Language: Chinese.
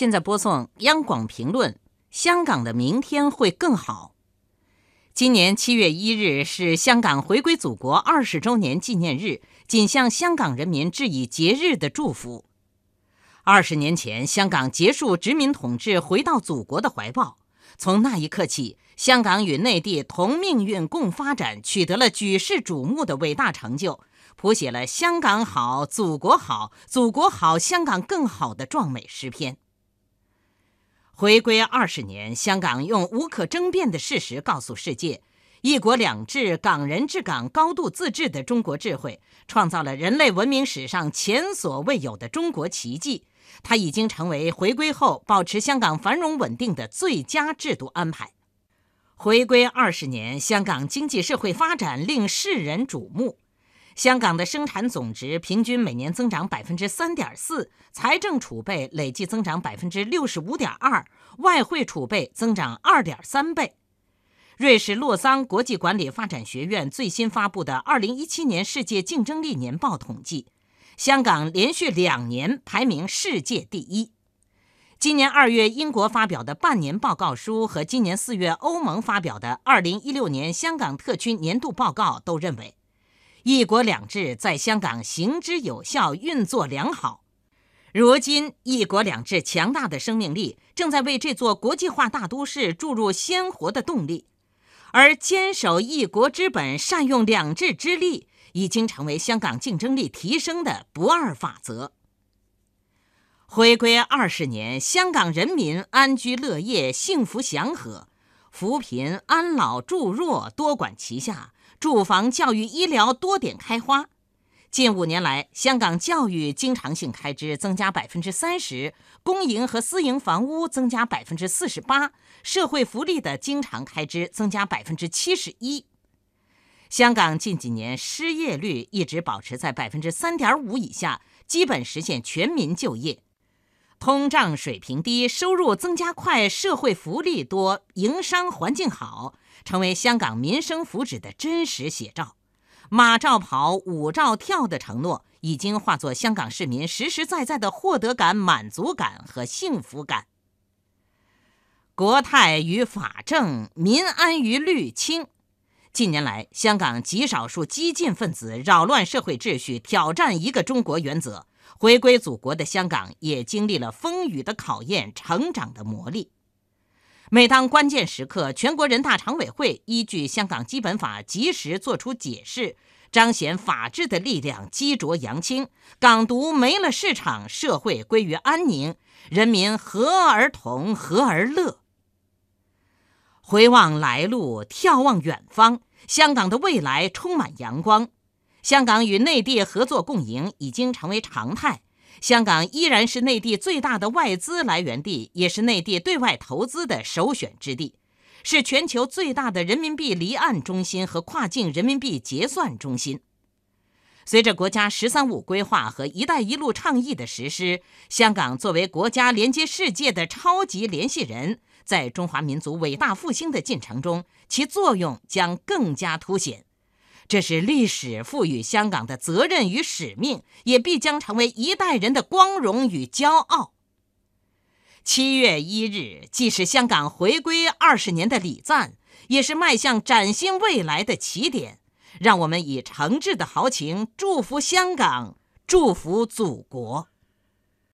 现在播送央广评论：香港的明天会更好。今年七月一日是香港回归祖国二十周年纪念日，谨向香港人民致以节日的祝福。二十年前，香港结束殖民统治，回到祖国的怀抱。从那一刻起，香港与内地同命运共发展，取得了举世瞩目的伟大成就。谱写了“香港好，祖国好，祖国好，香港更好”的壮美诗篇。回归二十年，香港用无可争辩的事实告诉世界：“一国两制、港人治港、高度自治”的中国智慧，创造了人类文明史上前所未有的中国奇迹。它已经成为回归后保持香港繁荣稳定的最佳制度安排。回归二十年，香港经济社会发展令世人瞩目。香港的生产总值平均每年增长百分之三点四，财政储备累计增长百分之六十五点二，外汇储备增长二点三倍。瑞士洛桑国际管理发展学院最新发布的二零一七年世界竞争力年报统计，香港连续两年排名世界第一。今年二月，英国发表的半年报告书和今年四月欧盟发表的二零一六年香港特区年度报告都认为。一国两制在香港行之有效，运作良好。如今，一国两制强大的生命力正在为这座国际化大都市注入鲜活的动力，而坚守一国之本、善用两制之力，已经成为香港竞争力提升的不二法则。回归二十年，香港人民安居乐业、幸福祥和，扶贫、安老、助弱多管齐下。住房、教育、医疗多点开花。近五年来，香港教育经常性开支增加百分之三十，公营和私营房屋增加百分之四十八，社会福利的经常开支增加百分之七十一。香港近几年失业率一直保持在百分之三点五以下，基本实现全民就业。通胀水平低，收入增加快，社会福利多，营商环境好。成为香港民生福祉的真实写照，马照跑，舞照跳的承诺，已经化作香港市民实实在在的获得感、满足感和幸福感。国泰与法正，民安于律清。近年来，香港极少数激进分子扰乱社会秩序，挑战一个中国原则。回归祖国的香港也经历了风雨的考验，成长的磨砺。每当关键时刻，全国人大常委会依据香港基本法及时作出解释，彰显法治的力量，激浊扬清，港独没了市场，社会归于安宁，人民和而同，和而乐。回望来路，眺望远方，香港的未来充满阳光。香港与内地合作共赢已经成为常态。香港依然是内地最大的外资来源地，也是内地对外投资的首选之地，是全球最大的人民币离岸中心和跨境人民币结算中心。随着国家“十三五”规划和“一带一路”倡议的实施，香港作为国家连接世界的超级联系人，在中华民族伟大复兴的进程中，其作用将更加凸显。这是历史赋予香港的责任与使命，也必将成为一代人的光荣与骄傲。七月一日，既是香港回归二十年的礼赞，也是迈向崭新未来的起点。让我们以诚挚的豪情祝福香港，祝福祖国。